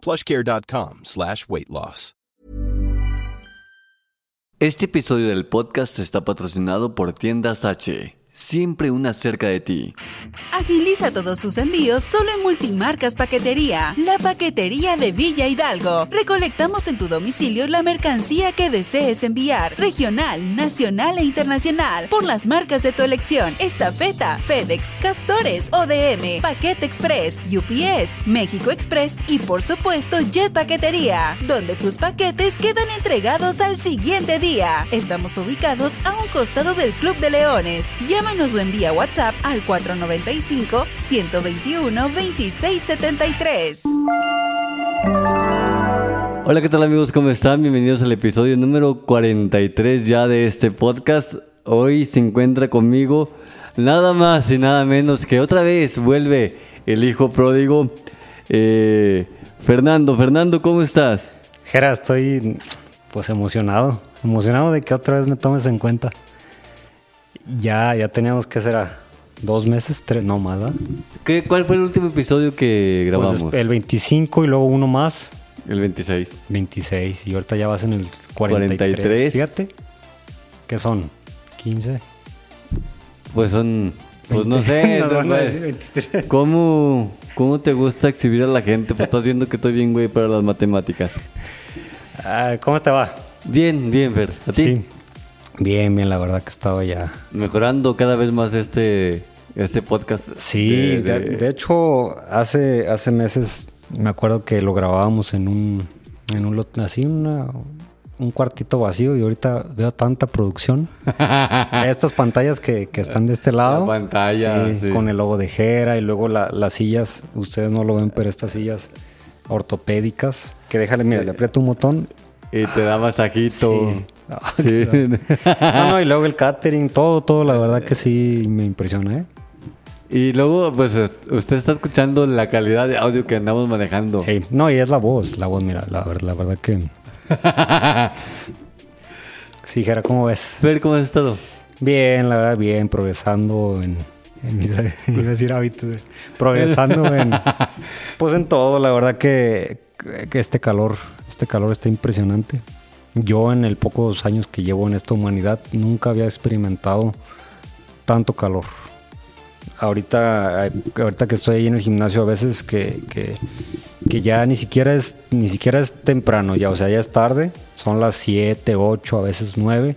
plushcare.com slash weight loss. Este episodio del podcast está patrocinado por Tiendas H. Siempre una cerca de ti. Agiliza todos tus envíos solo en Multimarcas Paquetería, la paquetería de Villa Hidalgo. Recolectamos en tu domicilio la mercancía que desees enviar, regional, nacional e internacional, por las marcas de tu elección: Estafeta, FedEx, Castores, ODM, Paquete Express, UPS, México Express y por supuesto Jet Paquetería, donde tus paquetes quedan entregados al siguiente día. Estamos ubicados a un costado del Club de Leones. Llámanos o envía WhatsApp al 495-121-2673. Hola, ¿qué tal amigos? ¿Cómo están? Bienvenidos al episodio número 43 ya de este podcast. Hoy se encuentra conmigo nada más y nada menos que otra vez vuelve el hijo pródigo. eh, Fernando, Fernando, ¿cómo estás? Jera, estoy pues emocionado, emocionado de que otra vez me tomes en cuenta. Ya, ya teníamos que será dos meses, tres, no más, ¿verdad? ¿Qué, ¿Cuál fue el último episodio que Pues grabamos? es- el 25 y luego uno más, el 26. 26 y ahorita ya vas en el 43. 43. Fíjate, ¿qué son? 15. Pues son, pues no 20. sé. Nos no, van a güey. decir 23. ¿Cómo, ¿Cómo te gusta exhibir a la gente? Pues estás viendo que estoy bien, güey, para las matemáticas. Ah, ¿Cómo te va? Bien, bien, Fer. ¿A ti? Sí. Bien, bien, la verdad que estaba ya. Mejorando cada vez más este, este podcast. Sí, de- de, de- de hecho, hace, hace meses me acuerdo que lo grabábamos en un, en un lot- así una, un cuartito vacío y ahorita veo tanta producción. Estas pantallas que, que están de este lado. pantalla, sí. Con el logo de Jera y luego la- las sillas, ustedes no lo ven, pero estas sillas ortopédicas, que déjale, mira, le aprieto un botón. Y te da masajito. Sí. No, no, y luego el catering, todo, todo, la verdad que sí me impresiona, ¿eh? y luego, pues, eh, usted está escuchando la calidad de audio que andamos manejando. Hey, no, y es la voz, la voz, mira, la, ver- la verdad que... Sí, Jera, ¿cómo ves? Fer, ¿cómo has estado? Bien, la verdad, bien, progresando en... en mis, iba a decir hábitos, eh, progresando en... Pues en todo, la verdad que, que este calor, este calor está impresionante. Yo en el pocos años que llevo en esta humanidad nunca había experimentado tanto calor. Ahorita, eh, ahorita que estoy ahí en el gimnasio a veces que, que, que ya ni siquiera es ni siquiera es temprano ya, o sea, ya es tarde, son las 7, 8, a veces 9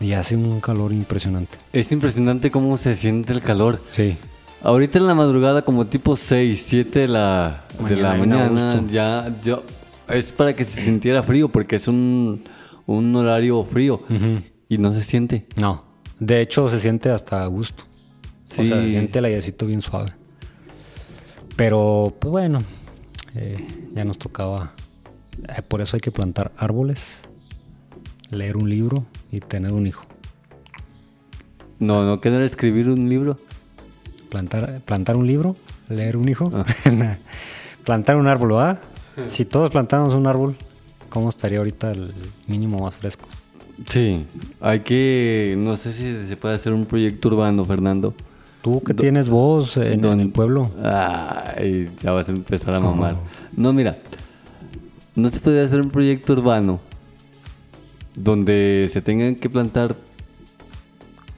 y hace un calor impresionante. Es impresionante cómo se siente el calor. Sí. Ahorita en la madrugada, como tipo 6, 7 de la, de la Mañana, mañana, ya, yo, es para que se sintiera frío, porque es un, un horario frío y no se siente. No, de hecho se siente hasta a gusto. O sea, se Sí. siente el airecito bien suave. Pero, pues bueno, eh, ya nos tocaba. eh, por eso hay que plantar árboles, leer un libro y tener un hijo. No, no querer escribir un libro. Plantar, plantar un libro, leer un hijo, Ah. plantar un árbol, ¿ah? Si todos plantáramos un árbol, ¿cómo estaría ahorita el mínimo más fresco? Sí, hay que, no sé si se puede hacer un proyecto urbano, Fernando. Tú que tienes voz en, el pueblo. Ay, ya vas a empezar a mamar. No, mira, no se puede hacer un proyecto urbano donde se tengan que plantar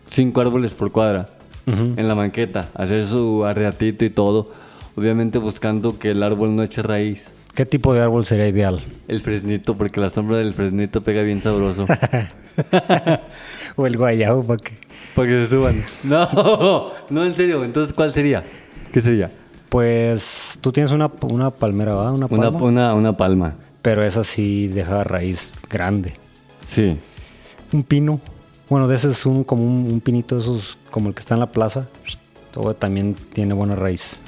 cinco árboles por cuadra en la banqueta, hacer su arreatito y todo, obviamente buscando que el árbol no eche raíz. ¿Qué tipo de árbol sería ideal? El fresnito, porque la sombra del fresnito pega bien sabroso. O el guayabo, para que... Para que se suban. No, no, en serio. Entonces, ¿cuál sería? ¿Qué sería? Pues tú tienes una, una palmera, ¿verdad? Una palma. una, una palma. Pero esa sí deja raíz grande. Sí. Un pino. Bueno, de ese es un, como un, un pinito de esos, como el que está en la plaza. Todo también tiene buena raíz.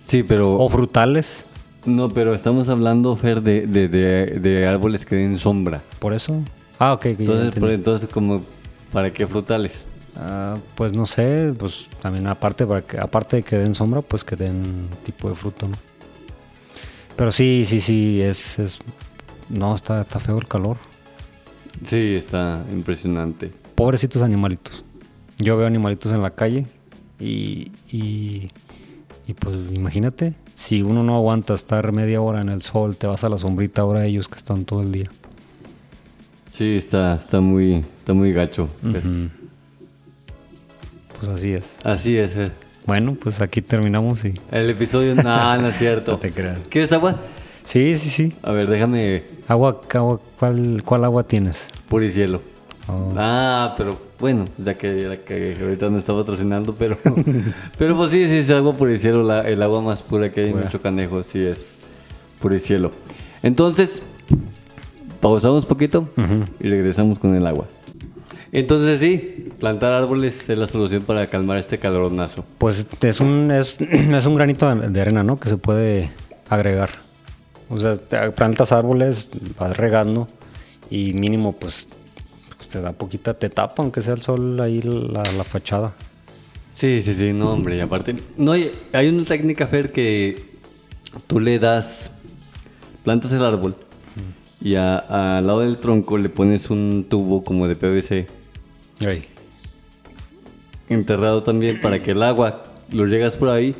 Sí, pero... O frutales. No, pero estamos hablando, Fer, de, de, de, de árboles que den sombra. ¿Por eso? Ah, ok. Entonces, por- entonces como, ¿para qué frutales? Ah, pues no sé, pues también aparte, para que, aparte de que den sombra, pues que den tipo de fruto, ¿no? Pero sí, sí, sí, es... es no, está, está feo el calor. Sí, está impresionante. Pobrecitos animalitos. Yo veo animalitos en la calle y, y, y pues imagínate, si uno no aguanta estar media hora en el sol, te vas a la sombrita ahora ellos que están todo el día. Sí, está, está muy, está muy gacho. Pues así es. Así es, Fer. Bueno, pues aquí terminamos y... El episodio, no, no es cierto. No te creas. ¿Quieres agua? Sí, sí, sí. A ver, déjame Agua, agua ¿cuál, ¿cuál agua tienes? puricielo. Oh. Ah, pero bueno, ya que, ya que ahorita no está patrocinando, pero pero pues sí, sí, es agua puricielo, la, el agua más pura que hay en Pura. Chocanejo, sí es puricielo. Entonces, pausamos un poquito y regresamos con el agua. Entonces sí, plantar árboles es la solución para calmar este caloronazo. Pues es un, es, es un granito de arena, ¿no? Que se puede agregar. O sea, plantas árboles, vas regando y mínimo pues, te da poquita, te tapa aunque sea el sol ahí la, la fachada. Sí, sí, sí, no, hombre, y aparte, no, hay, hay una técnica, Fer, que tú le das, plantas el árbol y a- al lado del tronco le pones un tubo como de PVC Ahí. enterrado también para que el agua lo llegas por ahí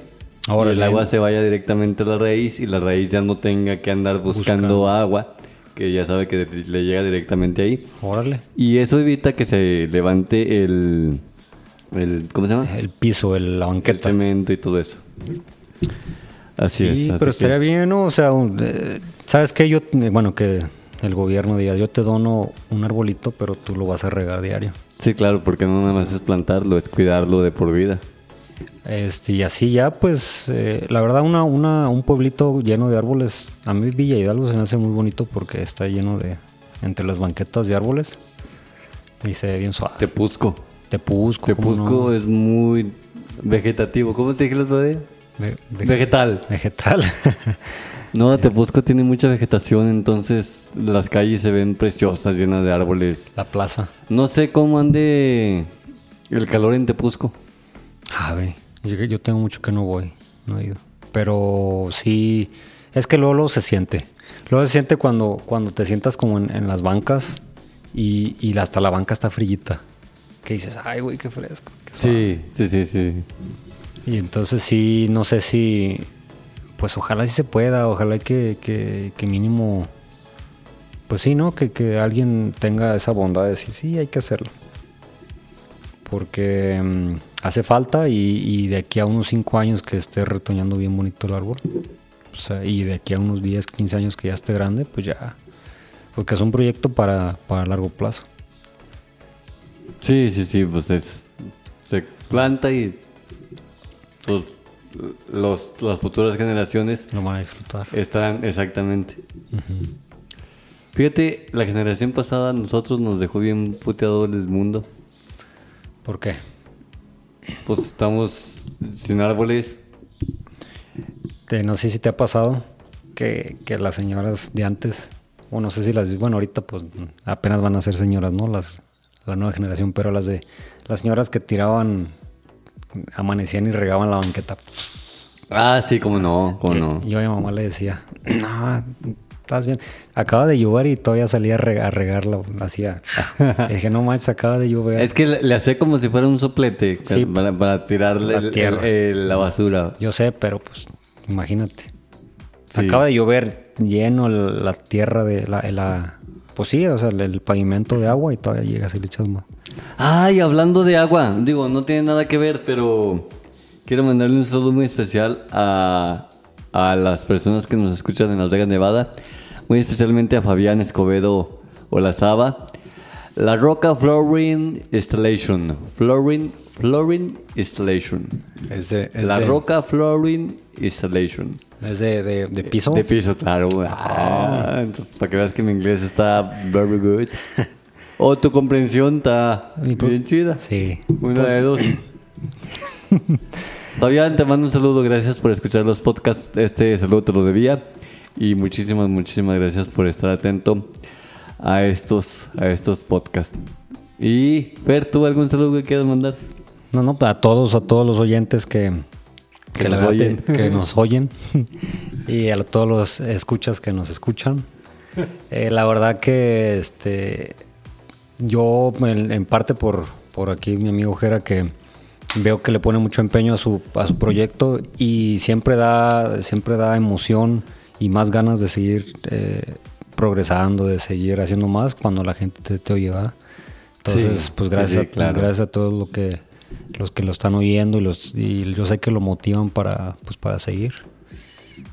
y Órale. el agua se vaya directamente a la raíz y la raíz ya no tenga que andar buscando, Buscando. agua, que ya sabe que le llega directamente ahí. Órale. Y eso evita que se levante el, el ¿cómo se llama? El piso, el, la El banqueta. cemento y todo eso. Así es. Sí, así pero que- estaría bien, ¿no? O sea, eh, ¿sabes qué? Yo, eh, bueno, que el gobierno diga, yo te dono un arbolito, pero tú lo vas a regar diario. Sí, claro, porque no nada más es plantarlo, es cuidarlo de por vida. Este, y así ya, pues, eh, la verdad, una, una, un pueblito lleno de árboles. A mí Villa Hidalgo se me hace muy bonito porque está lleno de, entre las banquetas de árboles. Y se ve bien suave. Tepusco. Tepusco. ¿cómo Tepusco no? es muy vegetativo. ¿Cómo te dije el otro día? Ve- ve- Vegetal. Vegetal. No, Tepusco tiene mucha vegetación, entonces las calles se ven preciosas, llenas de árboles. la plaza. No sé cómo ande el calor en Tepusco. A ver, yo, yo tengo mucho que no voy, no he ido. Pero sí, es que luego, luego se siente. Luego se siente cuando, cuando te sientas como en, en las bancas y, y hasta la banca está frillita. Que dices, ay, güey, qué fresco. qué suave". Sí, sí, sí, sí. Y entonces sí, no sé si, pues ojalá sí se pueda, ojalá que, que, que mínimo, pues sí, ¿no? Que, que alguien tenga esa bondad de decir, sí, hay que hacerlo. Porque mm, hace falta y, y de aquí a unos 5 años que esté retoñando bien bonito el árbol, o sea, y de aquí a unos 10, 15 años que ya esté grande, pues ya, porque es un proyecto para, para largo plazo. Sí, sí, sí, pues es, se planta y pues, los, las futuras generaciones Lo van a disfrutar. estarán exactamente. Fíjate, la generación pasada a nosotros nos dejó bien puteado el mundo. ¿Por qué? Pues estamos sin árboles. Te- no sé si te ha pasado que, que las señoras de antes, o no sé si las, bueno, ahorita pues apenas van a ser señoras, ¿no? Las, la nueva generación, pero las de, las señoras que tiraban, amanecían y regaban la banqueta. Ah, sí, cómo no, cómo Que no. Yo a mi mamá le decía, no, estás bien. Acaba de llover y todavía salía a, reg- a regarla, hacía. Dije, no manches, acaba de llover. Es que le, le hacía como si fuera un soplete Sí. para, para tirarle La el- tierra. el- el- la basura. Yo sé, pero pues imagínate. Sí. Acaba de llover lleno la tierra de la, la- Pues sí, o sea, el, el pavimento de agua y todavía llegas y le echas más. Ay, hablando de agua, digo, no tiene nada que ver, pero quiero mandarle un saludo muy especial a, a las personas que nos escuchan en Las Vegas, Nevada, muy especialmente a Fabián Escobedo Olazaba. La Roca Flooring Installation. Flooring, Flooring Installation. Es de, es La de- Roca Flooring Installation. Es de, de- piso. De piso, claro. Ah, entonces, para que veas que mi inglés está very good. O tu comprensión está bien chida. Sí. Una Pues, de dos. Fabián, te mando un saludo. Gracias por escuchar los podcasts. Este saludo te lo debía. Y muchísimas, muchísimas gracias por estar atento a estos, a estos podcasts. Y, Fer, ¿tú algún saludo que quieras mandar? No, no, a todos, a todos los oyentes que, Que que, nos la verdad oyen. te- que nos oyen y a todos los escuchas que nos escuchan. Eh, la verdad que este yo en, en parte por, por aquí mi amigo Jera que veo que le pone mucho empeño a su, a su proyecto y siempre da, siempre da emoción y más ganas de seguir eh, progresando, de seguir haciendo más cuando la gente te, te oye, ¿verdad? Entonces, Sí, pues sí, gracias, sí, a, claro. gracias a todos lo que, los que lo están oyendo y, los, y yo sé que lo motivan para, pues, para seguir.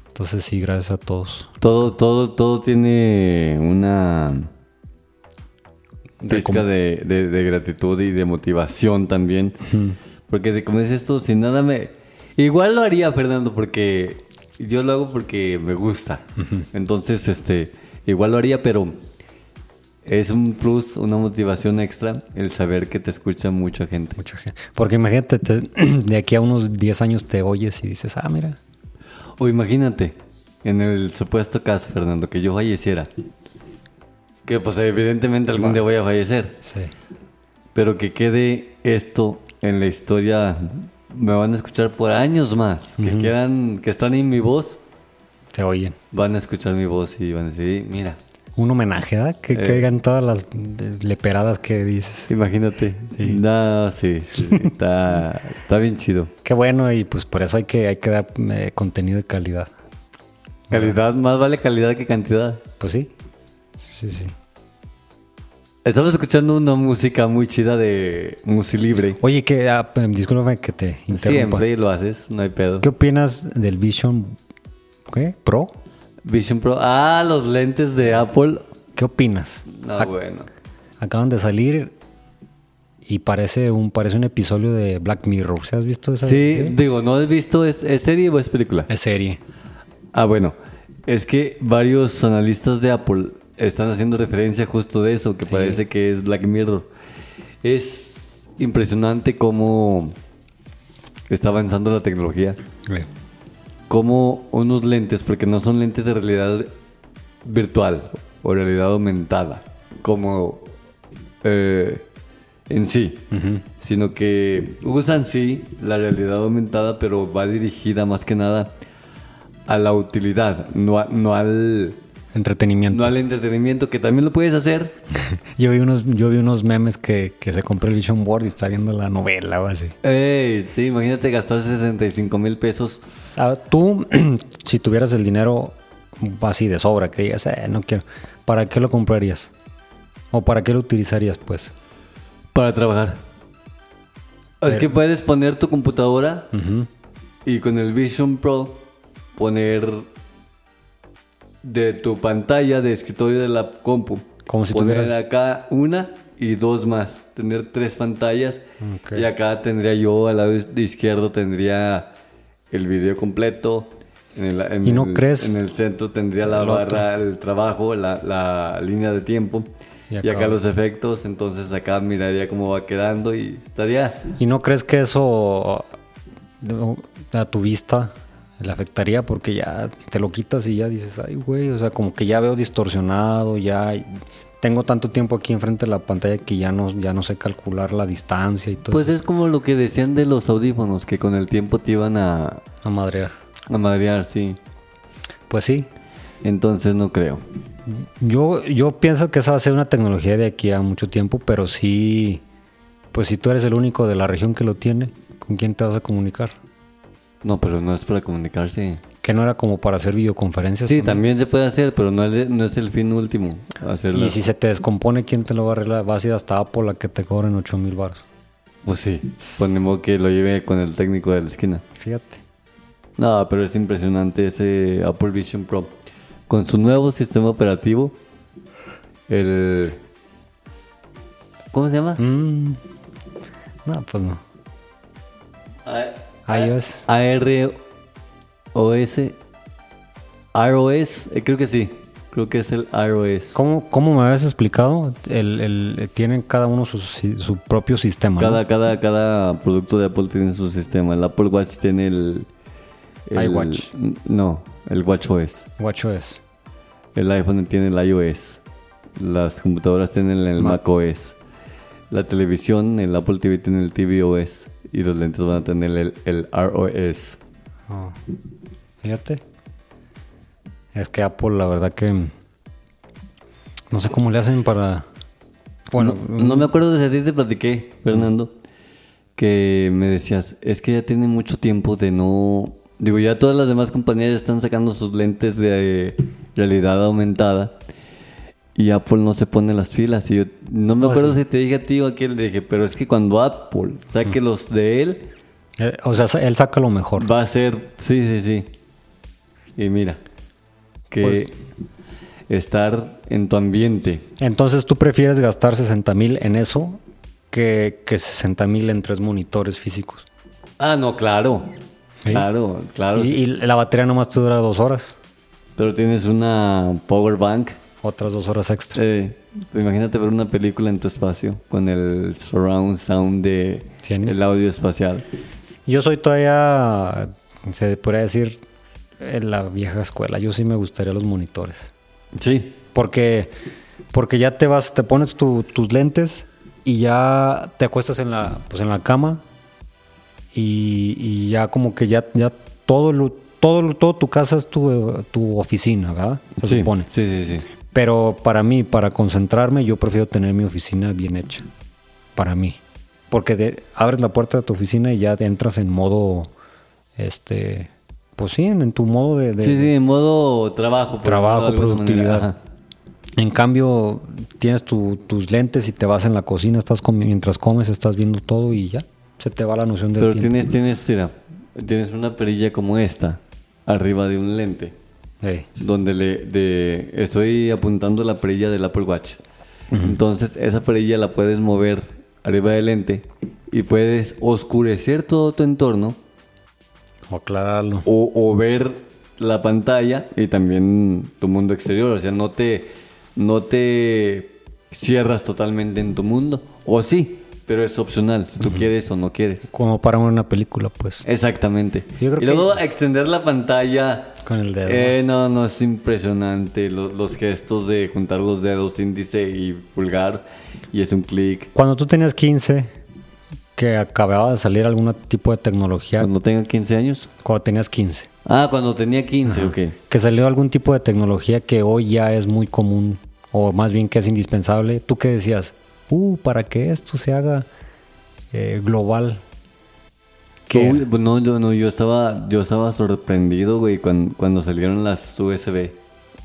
Entonces sí, gracias a todos. Todo, todo, todo tiene una pizca de, de- de gratitud y de motivación también. Porque como dices tú, sin nada me... Igual lo haría, Fernando, porque yo lo hago porque me gusta. Entonces, este, igual lo haría, pero es un plus, una motivación extra el saber que te escucha mucha gente. Mucha gente. Porque imagínate, te- de aquí a unos 10 años te oyes y dices, ah, mira. O imagínate, en el supuesto caso, Fernando, que yo falleciera. Que pues evidentemente algún día voy a fallecer. Sí. Pero que quede esto en la historia, me van a escuchar por años más. Que quedan, que están en mi voz, Te oyen. van a escuchar mi voz y van a decir, mira, Un homenaje, ¿verdad? Que Eh. caigan todas las eh, leperadas que dices. imagínate. No, sí, sí, está, está bien chido. Qué bueno y pues por eso hay que, hay que dar eh, contenido de calidad. Calidad, más vale calidad que cantidad. Pues sí. Sí, sí. Estamos escuchando una música muy chida de Musilibre. Oye, que, ah, em, discúlpame que te interrumpa. Siempre lo haces, no hay pedo. ¿Qué opinas del Vision ¿qué? Pro? Vision Pro. Ah, los lentes de Apple. ¿Qué opinas? No, Ac- bueno. Acaban de salir y parece un, parece un episodio de Black Mirror. ¿Se has visto esa Sí, serie? digo, ¿no has visto? ¿Es, es serie o es película? Es serie. Ah, bueno. Es que varios analistas de Apple están haciendo referencia justo de eso, que parece que es Black Mirror. Es impresionante cómo está avanzando la tecnología. Como unos lentes, porque no son lentes de realidad virtual o realidad aumentada, como eh, en sí, sino que usan sí la realidad aumentada, pero va dirigida más que nada a la utilidad, no, a- no al Entretenimiento. no al entretenimiento, que también lo puedes hacer. Yo vi unos, yo vi unos memes que, que se compró el Vision Board y está viendo la novela o así. Ey, sí, imagínate gastar 65 mil pesos. Ah, tú, si tuvieras el dinero así de sobra, que digas, eh, no quiero, ¿para qué lo comprarías? ¿O para qué lo utilizarías, pues? Para trabajar. Es que puedes poner tu computadora y con el Vision Pro poner de tu pantalla de escritorio de la compu. Como si poner tuvieras- acá una y dos más. Tener tres pantallas. Ok. Y acá tendría yo, al lado izquierdo tendría el video completo. En el, en ¿Y no el- crees- En el centro tendría la barra, el trabajo, la, la línea de tiempo. Y Y acá acá, los efectos, entonces acá miraría cómo va quedando y estaría... ¿Y no crees que eso a tu vista le afectaría? Porque ya te lo quitas y ya dices, ay, güey, o sea, como que ya veo distorsionado, ya tengo tanto tiempo aquí enfrente de la pantalla que ya no, ya no sé calcular la distancia y todo Pues eso. es como lo que decían de los audífonos, que con el tiempo te iban a, A madrear. a madrear, sí. Pues sí. Entonces no creo. Yo, yo pienso que esa va a ser una tecnología de aquí a mucho tiempo, pero sí, pues si tú eres el único de la región que lo tiene, ¿con quién te vas a comunicar? No, pero no es para comunicarse. Que no era como para hacer videoconferencias. Sí, también se puede hacer, pero no es, no es el fin último. Hacerlo. Y si se te descompone, ¿quién te lo va a arreglar? Vas a ir hasta Apple a que te cobren 8 mil baros. Pues sí, ponemos que lo lleve con el técnico de la esquina. Fíjate. No, pero es impresionante ese Apple Vision Pro. Con su nuevo sistema operativo, el... ¿Cómo se llama? Mm. No, pues no. A- iOS. AROS. iOS, eh, creo que sí. Creo que es el iOS. ¿Cómo, cómo me habías explicado? El, el- tienen cada uno su, su propio sistema. ¿no? Cada, cada, cada producto de Apple tiene su sistema. El Apple Watch tiene el... el- iWatch. No, el WatchOS. WatchOS. El iPhone tiene el iOS. Las computadoras tienen el Ma- macOS. La televisión, el Apple TV tiene el tvOS. Y los lentes van a tener el, el ROS. Ah, fíjate. Es que Apple, la verdad que. No sé cómo le hacen para. Bueno, no, no me acuerdo de si a ti te platiqué, Fernando, que me decías, es que ya tiene mucho tiempo de no... Digo, ya todas las demás compañías ya están sacando sus lentes de realidad aumentada y Apple no se pone las filas. Y yo no me acuerdo si te dije a ti o a quién, le dije, pero es que cuando Apple saque los de él, eh, o sea, él saca lo mejor. va a ser... Sí, sí, sí. Y mira, que Pues- estar en tu ambiente Entonces tú prefieres gastar 60 mil en eso que, que 60 mil en tres monitores físicos. Ah, no, claro. Sí. Claro, claro. Y, y la batería nomás te dura dos horas. Pero tienes una power bank. Otras dos horas extra. Eh, imagínate ver una película en tu espacio con el surround sound de el audio espacial. Yo soy todavía, se podría decir, en la vieja escuela. Yo sí me gustaría los monitores. Sí. Porque, porque ya te vas, te pones tu- tus lentes y ya te acuestas en la, pues en la cama y, y ya como que ya, ya todo, lo, todo, todo tu casa es tu, tu oficina, ¿verdad? Se sí. supone. Sí, sí, sí. Pero para mí, para concentrarme, yo prefiero tener mi oficina bien hecha. Para mí. Porque de- abres la puerta de tu oficina y ya te entras en modo, este, pues sí, en, en tu modo de, de- Sí, sí, en modo trabajo. Trabajo, de productividad. En cambio, tienes tu- tus lentes y te vas en la cocina, estás mientras comes, estás viendo todo y ya se te va la noción del Pero tiempo. tienes, tienes, mira, tienes una perilla como esta, arriba de un lente, Donde le de, estoy apuntando la perilla del Apple Watch. Entonces, esa perilla la puedes mover arriba del lente y puedes oscurecer todo tu entorno o aclararlo. o, o ver la pantalla y también tu mundo exterior. O sea, no te, no te cierras totalmente en tu mundo. O sí, pero es opcional, si tú quieres o no quieres. Como para una película, pues. Exactamente. Yo creo y que- luego extender la pantalla. Con el dedo. Eh, no, no, es impresionante. Lo- Los, gestos de juntar los dedos índice y pulgar. Y es un clic. Cuando tú tenías 15, que acababa de salir algún tipo de tecnología, Cuando tenga 15 años. cuando tenías 15, Ah, cuando tenía 15, ok. que salió algún tipo de tecnología que hoy ya es muy común, o más bien que es indispensable, ¿tú qué decías? Uh, para que esto se haga eh, global. No, yo, no, yo estaba, yo estaba sorprendido, güey, cuando, cuando salieron las USB,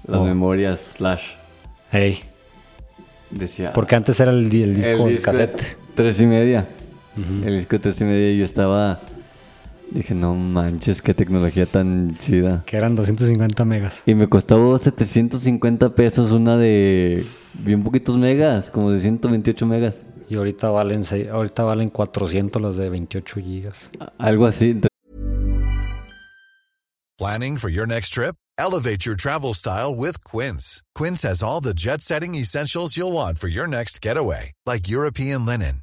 las Oh. memorias flash. Ey, Decía. porque antes era el, di- el disco, el, cassette. Tres y media. El disco de tres y media. y Yo estaba. Dije, no manches, qué tecnología tan chida. Que eran 250 megas. Y me costó 750 pesos una de bien poquitos megas, como de 128 megas. Y ahorita valen, ahorita valen 400 las de 28 gigas. Algo así. Planning for your next trip? Elevate your travel style with Quince. Quince has all the jet setting essentials you'll want for your next getaway, like European linen,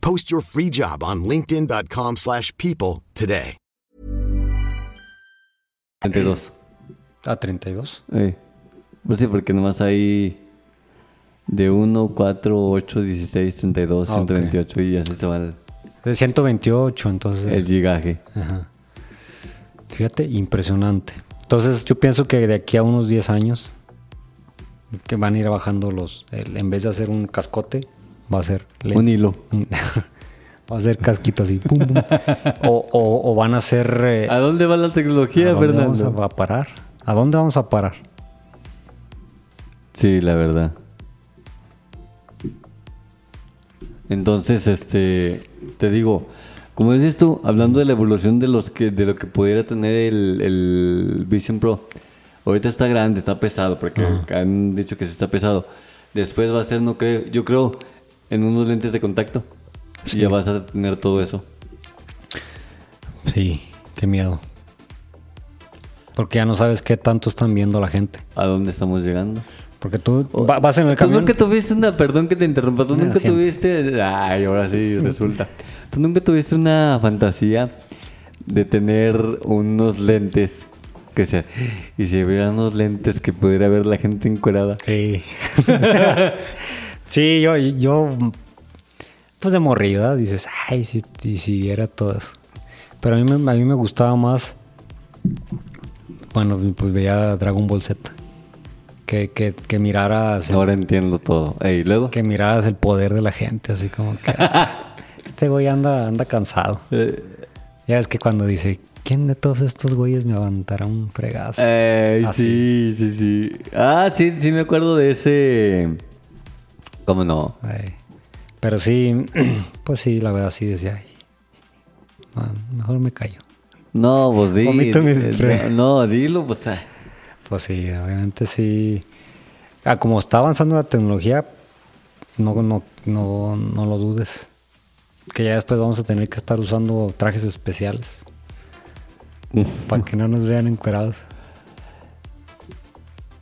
Post your free job on linkedin.com/people slash people today. 32. A 32. Eh. Pues sí, porque nomás hay de 1, 4, 8, 16, 32, Ah, ok. 128 y así se va el, De 128, entonces. el gigaje. Ajá. Fíjate, impresionante. Entonces yo pienso que de aquí a unos 10 años que van a ir bajando los, el- en vez de hacer un cascote, va a ser. Un hilo. va a ser casquito así, pum, pum. O, o- o van a ser... eh, ¿A dónde va la tecnología, ¿a dónde vamos Fernando? a, a parar? ¿A dónde vamos a parar? Sí, la verdad. Entonces, este, te digo, como dices tú, hablando de la evolución de los que, de lo que pudiera tener el, el Vision Pro, ahorita está grande, está pesado, porque han dicho que sí está pesado. Después va a ser, no creo, yo creo, en unos lentes de contacto. Y ya vas a tener todo eso. Sí, qué miedo. Porque ya no sabes qué tanto están viendo la gente. ¿A dónde estamos llegando? Porque tú va- vas en el Tú camión. nunca tuviste una, perdón que te interrumpa, tú Nada, nunca siempre. tuviste, ay, ahora sí resulta. Tú nunca tuviste una fantasía de tener unos lentes que se y si hubiera unos lentes que pudiera ver la gente encuerada. Sí. sí, yo, yo, pues de morrida dices, ay, si, si, si viera todo eso. Pero a mí, me, a mí me gustaba más, bueno, pues veía Dragon Ball Z. Que, que, que miraras, el- Ahora entiendo todo. Ey, luego. que miraras el poder de la gente, así como que este güey anda, anda cansado. Eh, Ya ves que cuando dice, ¿quién de todos estos güeyes me aguantará un fregazo? ey, sí, sí, sí. Ah, sí, sí me acuerdo de ese. ¿Cómo no? Ay, Pero sí, pues sí, la verdad sí decía, ay, man, mejor me callo. No, pues. Vomito mis eh. No, dilo, pues. ah. Pues sí, obviamente sí. Ah, como está avanzando la tecnología, no, no, no, no lo dudes. Que ya después vamos a tener que estar usando trajes especiales. para que no nos vean encuerados.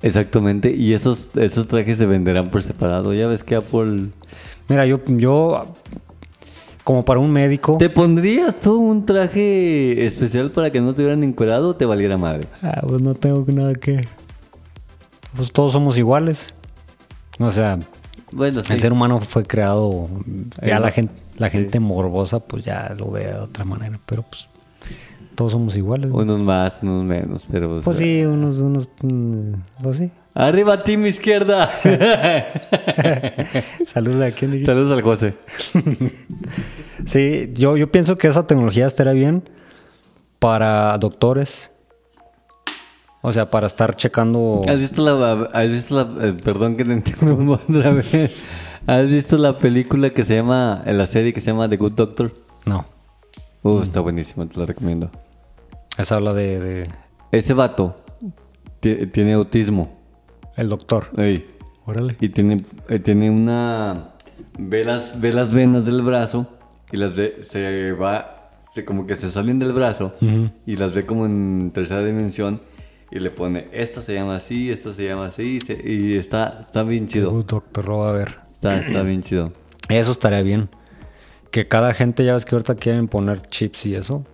Exactamente, y esos, esos trajes se venderán por separado. Ya ves que Apple. Mira, yo, yo como para un médico, ¿Te pondrías tú un traje especial para que no te hubieran encuerado o te valiera madre? ah, pues no tengo nada que... Pues todos somos iguales. O sea, Bueno, sí. el ser humano fue creado, ya la gente, la gente morbosa pues ya lo ve de otra manera, pero pues todos somos iguales. güey. Unos más, unos menos, pero. o Pues sea, sí, unos, unos, mm, pues sí. Arriba, team izquierda. Saludos a quien dijiste? Saludos al José. Sí, yo, yo pienso que esa tecnología estaría bien para doctores. O sea, para estar checando. ¿Has visto la. Has visto la. eh, perdón que te interrumpa otra vez. ¿Has visto la película que se llama. La serie que se llama The Good Doctor? No, Uh, está buenísima, te la recomiendo. Esa habla de, de Ese vato ti- tiene autismo. el doctor. Ey. Órale. Y tiene, eh, tiene una... Ve las, ve las venas del brazo y las ve... Se va... Se, como que se salen del brazo y las ve como en tercera dimensión y le pone... Esta se llama así, esto se llama así y, se- y está, está bien chido. Uh, doctor lo va a ver. Está, está bien chido. Eso estaría bien. Que cada gente, ya ves que ahorita quieren poner chips y eso.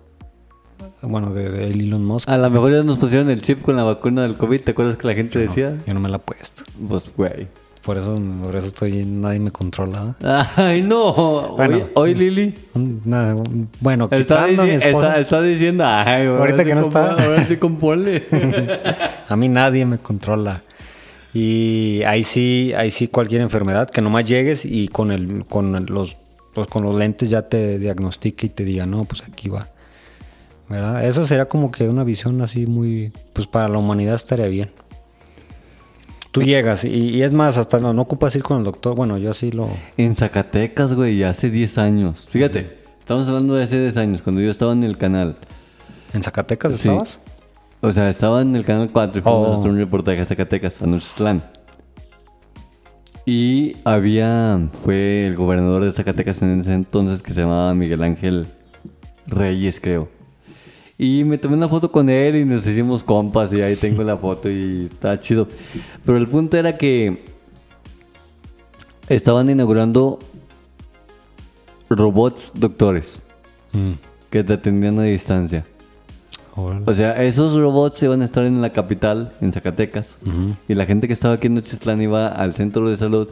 Bueno, de, de Elon Musk. A lo mejor ya nos pusieron el chip con la vacuna del COVID. ¿Te acuerdas que la gente decía? Yo no me la he puesto. Pues, güey. Por eso, por eso estoy, nadie me controla. Ay, no. Bueno. Hoy, hoy Lili... Bueno, Está, mi dici- esposa, está, está diciendo, ay, ahora Ahorita sí que no está. Ahora sí compone. a mí nadie me controla. Y ahí sí, ahí sí cualquier enfermedad, que nomás llegues y con el, con los, pues con los lentes ya te diagnostique y te diga, no, pues aquí va. ¿Verdad? Eso sería como que una visión así muy, pues para la humanidad estaría bien. Tú llegas y, y es más, hasta no, no ocupas ir con el doctor. Bueno, yo así lo... en Zacatecas, güey, hace 10 años. Fíjate, estamos hablando de hace 10 años, cuando yo estaba en el canal. ¿En Zacatecas Sí. estabas? O sea, estaba en el canal 4 y fuimos Oh. a hacer un reportaje a Zacatecas, a Nochitlán. Y había, fue el gobernador de Zacatecas en ese entonces que se llamaba Miguel Ángel Reyes, creo. Y me tomé una foto con él y nos hicimos compas y ahí tengo la foto y está chido. Pero el punto era que estaban inaugurando robots doctores Mm. que te atendían a distancia. O sea, esos robots iban a estar en la capital, en Zacatecas, y la gente que estaba aquí en Nochistlán iba al centro de salud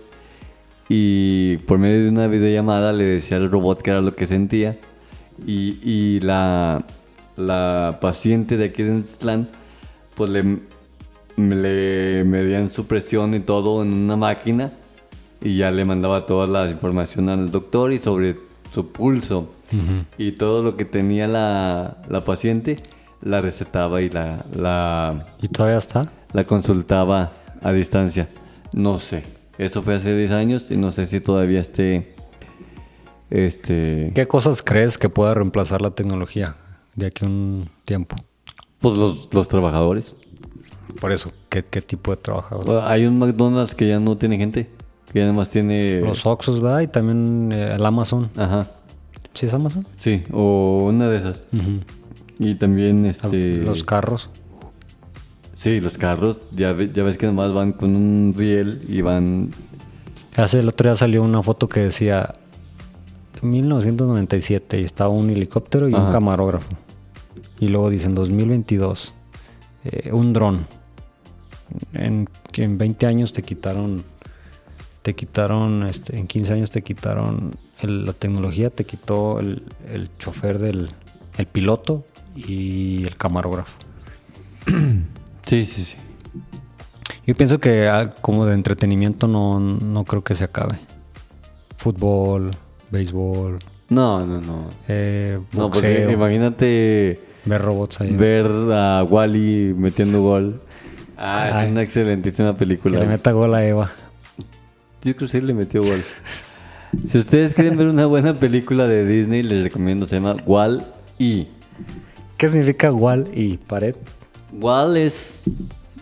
y por medio de una videollamada le decía al robot qué era lo que sentía y, y la, la paciente de aquí de Nochistlán pues le, le medían su presión y todo en una máquina y ya le mandaba toda la información al doctor y sobre su pulso y todo lo que tenía la, la paciente la recetaba y la, la, ¿Y todavía está? la consultaba a distancia. No sé. Eso fue hace 10 años y no sé si todavía esté. Este. ¿Qué cosas crees que pueda reemplazar la tecnología de aquí a un tiempo? Pues los, los trabajadores. Por eso, ¿qué, qué tipo de trabajador? Pues, Hay un McDonald's que ya no tiene gente. Que ya nada más tiene. Los Oxxos, ¿verdad? Y también eh, el Amazon. Ajá. ¿Sí es Amazon? Sí, o una de esas. Ujú. Y también este. Los carros. Sí, los carros. Ya, ve- ya ves que nomás van con un riel y van. Hace el otro día salió una foto que decía 1997 y estaba un helicóptero y un camarógrafo. Y luego dicen 2022, eh, un dron. En, que en 20 años te quitaron, te quitaron, este, en 15 años te quitaron el- la tecnología, te quitó el, el chofer del el piloto y el camarógrafo. Sí, sí, sí. Yo pienso que ah, como de entretenimiento no, no creo que se acabe. Fútbol, béisbol, No, no, no. eh, No, pues eh, imagínate ver robots ahí. ver a Wally metiendo gol. Ah, Ay. es una excelentísima que película. le meta gol a Eva. Yo creo que sí le metió gol. si ustedes quieren ver una buena película de Disney, les recomiendo. Se llama Wall E. ¿Qué significa wall y pared? Wall es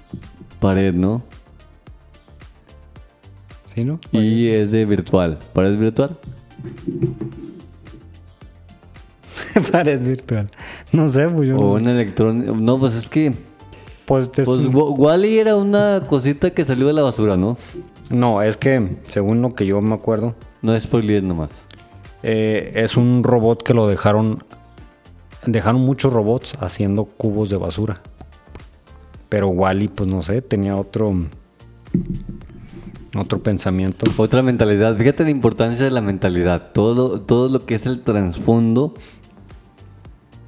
pared, ¿no? ¿Sí, no? Y es de virtual. ¿Pared virtual? pared virtual. No sé, pues yo no O sé. un electrón. No, pues es que. Pues, te- Pues Wally era una cosita que salió de la basura, ¿no? No, es que según lo que yo me acuerdo, No es por nomás. eh, es un robot que lo dejaron. Dejaron muchos robots haciendo cubos de basura. Pero Wally, pues no sé, tenía otro. Otro pensamiento. Otra mentalidad. Fíjate la importancia de la mentalidad. Todo lo, todo lo que es el trasfondo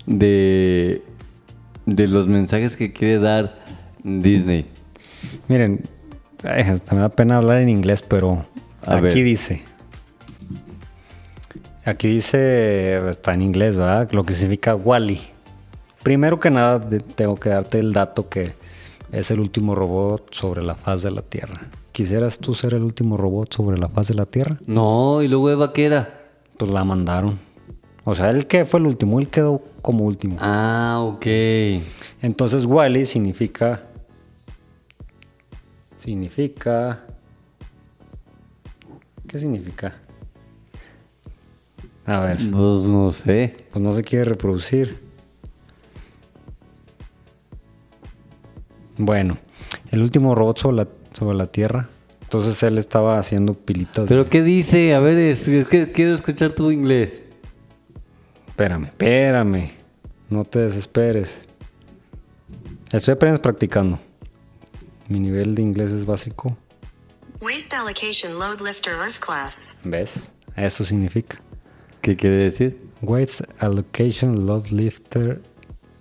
de, de los mensajes que quiere dar Disney. Miren, hasta me da pena hablar en inglés, pero A aquí ver. dice. Aquí dice, está en inglés, ¿verdad? Lo que significa Wally. Primero que nada, tengo que darte el dato que es el último robot sobre la faz de la Tierra. ¿Quisieras tú ser el último robot sobre la faz de la Tierra? No, y luego Eva, ¿qué era? Pues la mandaron. O sea, él que fue el último, él quedó como último. Ah, ok. Entonces Wally significa. Significa. ¿Qué significa? A ver, Pues no sé. pues no se quiere reproducir. Bueno, el último robot sobre la, sobre la Tierra. Entonces él estaba haciendo pilitas. de- ¿Pero qué dice? A ver, es, es que quiero escuchar tu inglés. Espérame, espérame. No te desesperes. Estoy apenas practicando. Mi nivel de inglés es básico. Waste allocation load lifter Earth class. ¿Ves? Eso significa. ¿Qué quiere decir? Weights Allocation Load Lifter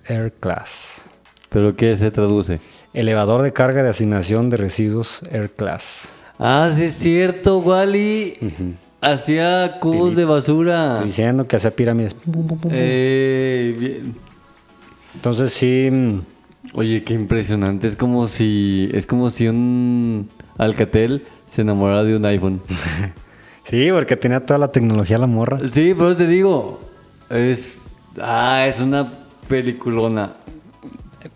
Air Class. ¿Pero qué se traduce? Elevador de carga de asignación de residuos Air Class. Ah, sí es cierto, Wally. Hacía cubos de basura. Estoy diciendo que hace pirámides. Eh, bien. Entonces sí. mm, Oye, qué impresionante. Es como si. Es como si un Alcatel se enamorara de un iPhone. Sí, porque tenía toda la tecnología la morra. Sí, pero te digo. Es. Ah, es una peliculona.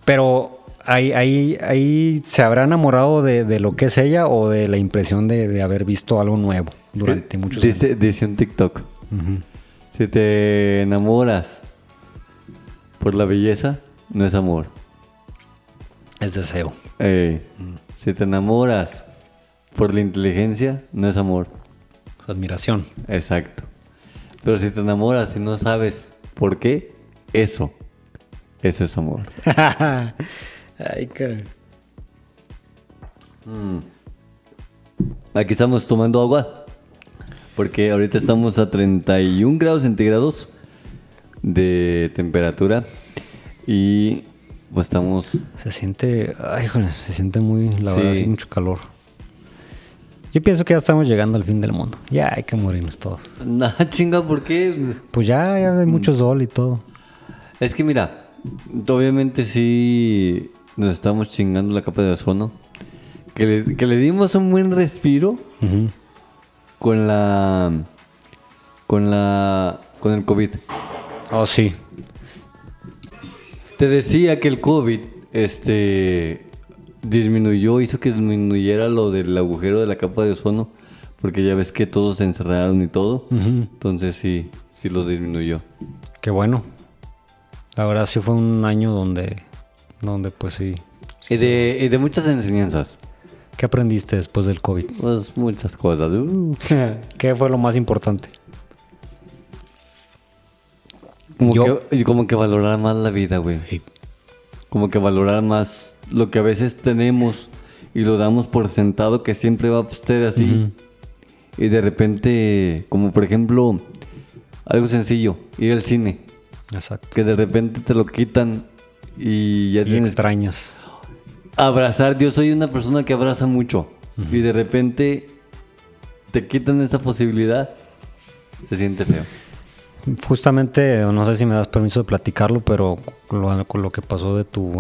Pero ahí, ahí, ahí se habrá enamorado de, de lo que es ella o de la impresión de, de haber visto algo nuevo durante muchos años. dice, dice un TikTok. Si te enamoras por la belleza, no es amor. Es deseo. Eh, Si te enamoras por la inteligencia, no es amor. Admiración. Exacto. Pero si te enamoras y no sabes por qué, eso, eso es amor. Ay, caray. Aquí estamos tomando agua. Porque ahorita estamos a 31 grados centígrados de temperatura. Y pues estamos... Se siente, ay, híjole, se siente muy, la Sí. verdad, mucho calor. Yo pienso que ya estamos llegando al fin del mundo. Ya hay que morirnos todos. Nah, chinga, ¿por qué? Pues ya, ya hay mucho sol y todo. Es que mira, obviamente sí nos estamos chingando la capa de ozono. Que le, que le dimos un buen respiro con la... Con la... Con el COVID. Oh, sí. Te decía que el COVID, este, disminuyó, hizo que disminuyera lo del agujero de la capa de ozono, porque ya ves que todos se encerraron y todo. Entonces sí, sí lo disminuyó. Qué bueno. La verdad sí fue un año donde, donde pues sí. Y de, y de muchas enseñanzas. ¿Qué aprendiste después del COVID? Pues muchas cosas. Uh. ¿Qué fue lo más importante? Como, Yo- que, como que valorar más la vida, güey. Como que valorar más lo que a veces tenemos y lo damos por sentado que siempre va a estar así. Y de repente, como por ejemplo, algo sencillo, ir al cine. Exacto. Que de repente te lo quitan y ya Y tienes extrañas. abrazar. Yo soy una persona que abraza mucho. Y de repente te quitan esa posibilidad. Se siente feo. Justamente, no sé si me das permiso de platicarlo, pero lo, con lo que pasó de tu,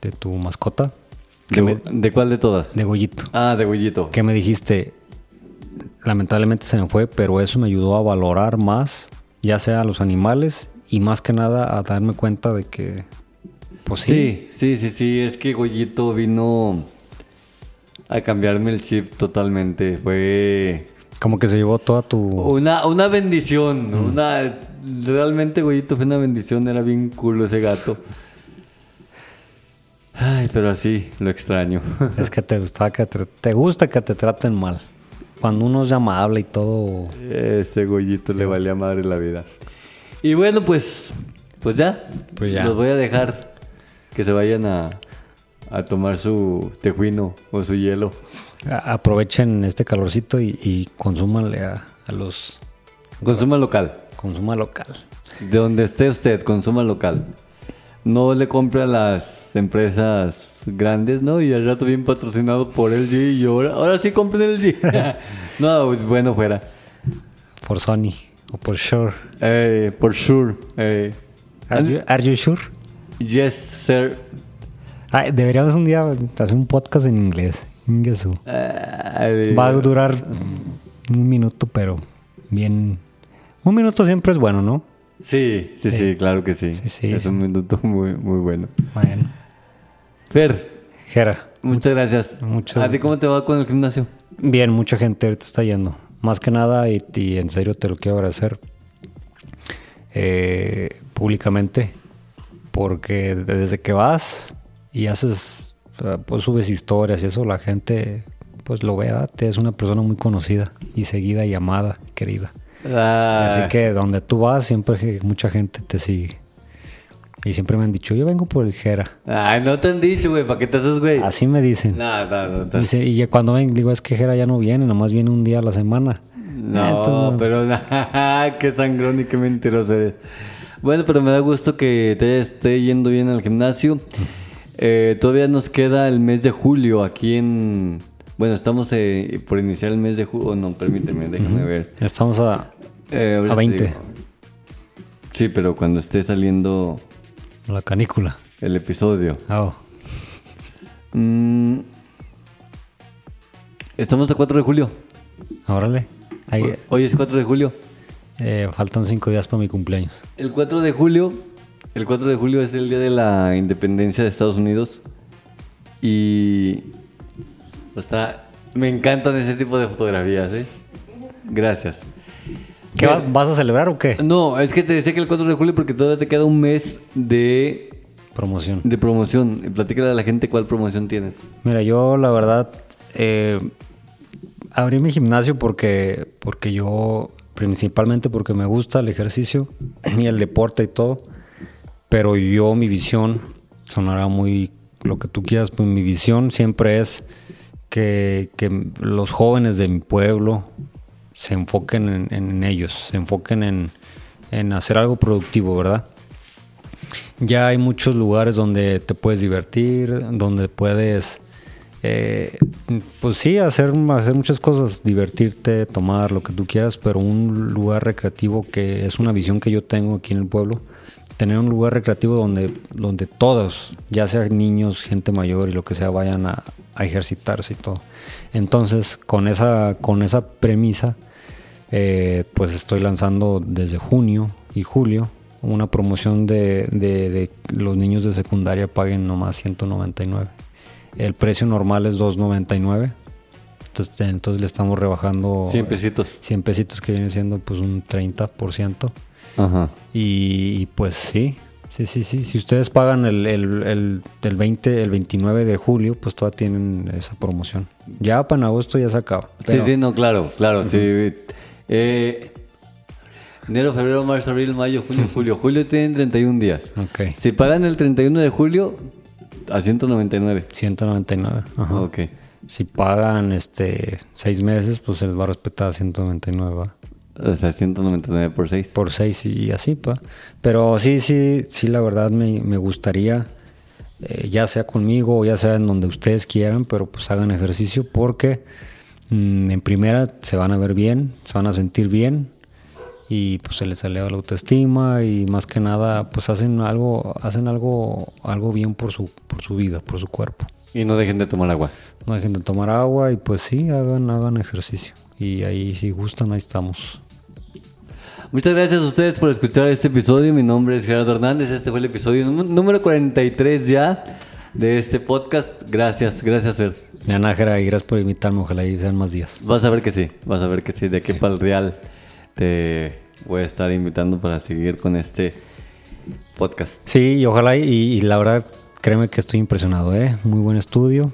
de tu mascota, ¿De, de cuál de todas? de Goyito. Ah, de Goyito. que me dijiste, lamentablemente se me fue, pero eso me ayudó a valorar más, ya sea a los animales y más que nada a darme cuenta de que, pues sí, Sí, sí, sí, sí. Es que Goyito vino a cambiarme el chip totalmente. Fue como que se llevó toda tu... una, una bendición. Una, realmente Goyito fue una bendición. Era bien culo ese gato. Ay, pero así lo extraño. Es que te gustaba que te, te gusta que te traten mal. Cuando uno es amable y todo, Ese Goyito le valía madre la vida. Y bueno, pues, pues ya. Pues ya. Los voy a dejar que se vayan a, a tomar su tejuino o su hielo. aprovechen este calorcito y, y consúmanle a, a los... Consuma local. Consuma local. De donde esté usted, consuma local. No le compre a las empresas grandes, ¿no? Y al rato bien patrocinado por LG y ahora, ahora sí compren LG. no, pues, bueno, fuera. Por Sony o por Sure. Eh, por sure. Eh, Are you, are you sure? Yes, sir. Ay, deberíamos un día hacer un podcast en inglés. Ingesu. Eh, Va a durar un minuto, pero bien. Un minuto siempre es bueno, ¿no? Sí, sí, sí, claro que sí. Sí, sí, es un minuto muy, muy bueno. Bueno. Fer, Jera, muchas gracias. Muchas- ¿A ti cómo te va con el gimnasio? bien, mucha gente ahorita está yendo. Más que nada, y, y en serio te lo quiero agradecer eh, públicamente, porque desde que vas y haces, pues subes historias y eso, la gente pues lo ve, ¿verdad? Te es una persona muy conocida y seguida y amada, querida. Ah, Así que donde tú vas, siempre mucha gente te sigue. Y siempre me han dicho, yo vengo por el Jera. Ay, no te han dicho, güey, ¿para qué te haces, güey? Así me dicen. No, no, no, no. Y, cuando ven, digo, es que Jera ya no viene, nomás viene un día a la semana. No, Entonces, no. pero qué sangrón y qué mentiroso eres. Bueno, pero me da gusto que te esté yendo bien al gimnasio. Eh, todavía nos queda el mes de julio aquí en... Bueno, estamos eh, por iniciar el mes de julio. no, permíteme, déjame ver. Estamos a, Eh, a te 20, digo. Sí, pero cuando esté saliendo la canícula. el episodio. Oh, Mm, estamos a 4 de julio. órale. Ahí, Hoy es 4 de julio. Eh, faltan cinco días para mi cumpleaños. El 4 de julio, el 4 de julio es el día de la independencia de Estados Unidos y está, me encantan ese tipo de fotografías, ¿eh? Gracias. ¿Qué va- vas a celebrar o qué? No, es que te decía que el 4 de julio porque todavía te queda un mes de, Promoción. de promoción. Platícale a la gente cuál promoción tienes. Mira, yo la verdad eh, abrí mi gimnasio porque, porque yo, principalmente porque me gusta el ejercicio y el deporte y todo, pero yo mi visión, sonará muy lo que tú quieras, pues mi visión siempre es que, los jóvenes de mi pueblo se enfoquen en, en ellos, se enfoquen en, en hacer algo productivo, ¿verdad? Ya hay muchos lugares donde te puedes divertir, donde puedes, eh, pues sí, hacer, hacer muchas cosas, divertirte, tomar lo que tú quieras, pero un lugar recreativo que es una visión que yo tengo aquí en el pueblo, tener un lugar recreativo donde, donde todos, ya sean niños, gente mayor y lo que sea, vayan a, ejercitarse y todo. Entonces, con esa, con esa premisa, eh, pues estoy lanzando desde junio y julio una promoción de, de, de los niños de secundaria paguen nomás 199. El precio normal es 299. Entonces, entonces le estamos rebajando 100 pesitos. 100 pesitos que viene siendo pues un 30%. Ajá. Y, y, pues sí, sí, sí, sí. Si ustedes pagan el, el, el, el 20, el 29 de julio, pues todavía tienen esa promoción. Ya para en agosto ya se acaba. Pero- Sí, sí, no, claro, claro, sí. Eh, enero, febrero, marzo, abril, mayo, junio, julio. Julio tienen 31 días. Ok. Si pagan el 31 de julio, a 199. 199. Ajá. Ok. Si pagan este seis meses, pues se les va a respetar a 199 ¿va? O sea, 199 por 6. por seis y así, pa. Pero sí, sí, sí, la verdad me, me gustaría, eh, ya sea conmigo o ya sea en donde ustedes quieran, pero pues hagan ejercicio porque mm, en primera se van a ver bien, se van a sentir bien y pues se les eleva la autoestima y más que nada pues hacen algo, hacen algo, algo bien por su, por su vida, por su cuerpo. Y no dejen de tomar agua. No dejen de tomar agua y pues sí, hagan, hagan ejercicio. Y ahí si gustan, ahí estamos. Muchas gracias a ustedes por escuchar este episodio. Mi nombre es Gerardo Hernández. Este fue el episodio nú- número 43 ya de este podcast. Gracias, gracias, Fer. Ya, Nájera, y gracias por invitarme. Ojalá y sean más días. Vas a ver que sí, vas a ver que sí. De aquí para el Real te voy a estar invitando para seguir con este podcast. Sí, y ojalá, y, y la verdad, créeme que estoy impresionado, ¿eh? Muy buen estudio.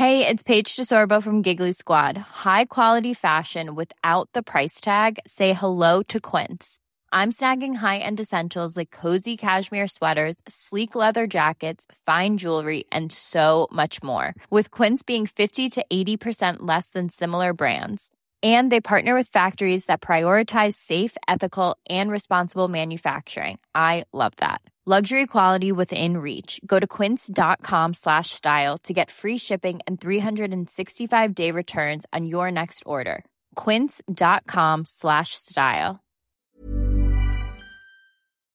Hey, it's Paige DeSorbo from Giggly Squad. High quality fashion without the price tag. Say hello to Quince. I'm snagging high-end essentials like cozy cashmere sweaters, sleek leather jackets, fine jewelry, and so much more. With Quince being 50 to 80% less than similar brands. And they partner with factories that prioritize safe, ethical, and responsible manufacturing. I love that. Luxury quality within reach. Go to quince.com slash style to get free shipping and 365 day returns on your next order. Quince.com slash style.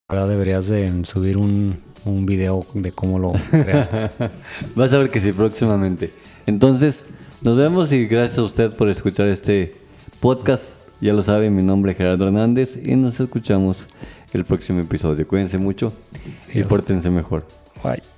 La verdad, deberías de subir un, un video de cómo lo creaste. Vas a ver que sí, próximamente. Entonces, nos vemos y gracias a usted por escuchar este podcast. Ya lo sabe, mi nombre es Gerardo Hernández y nos escuchamos el próximo episodio. Cuídense mucho y pórtense mejor. Bye.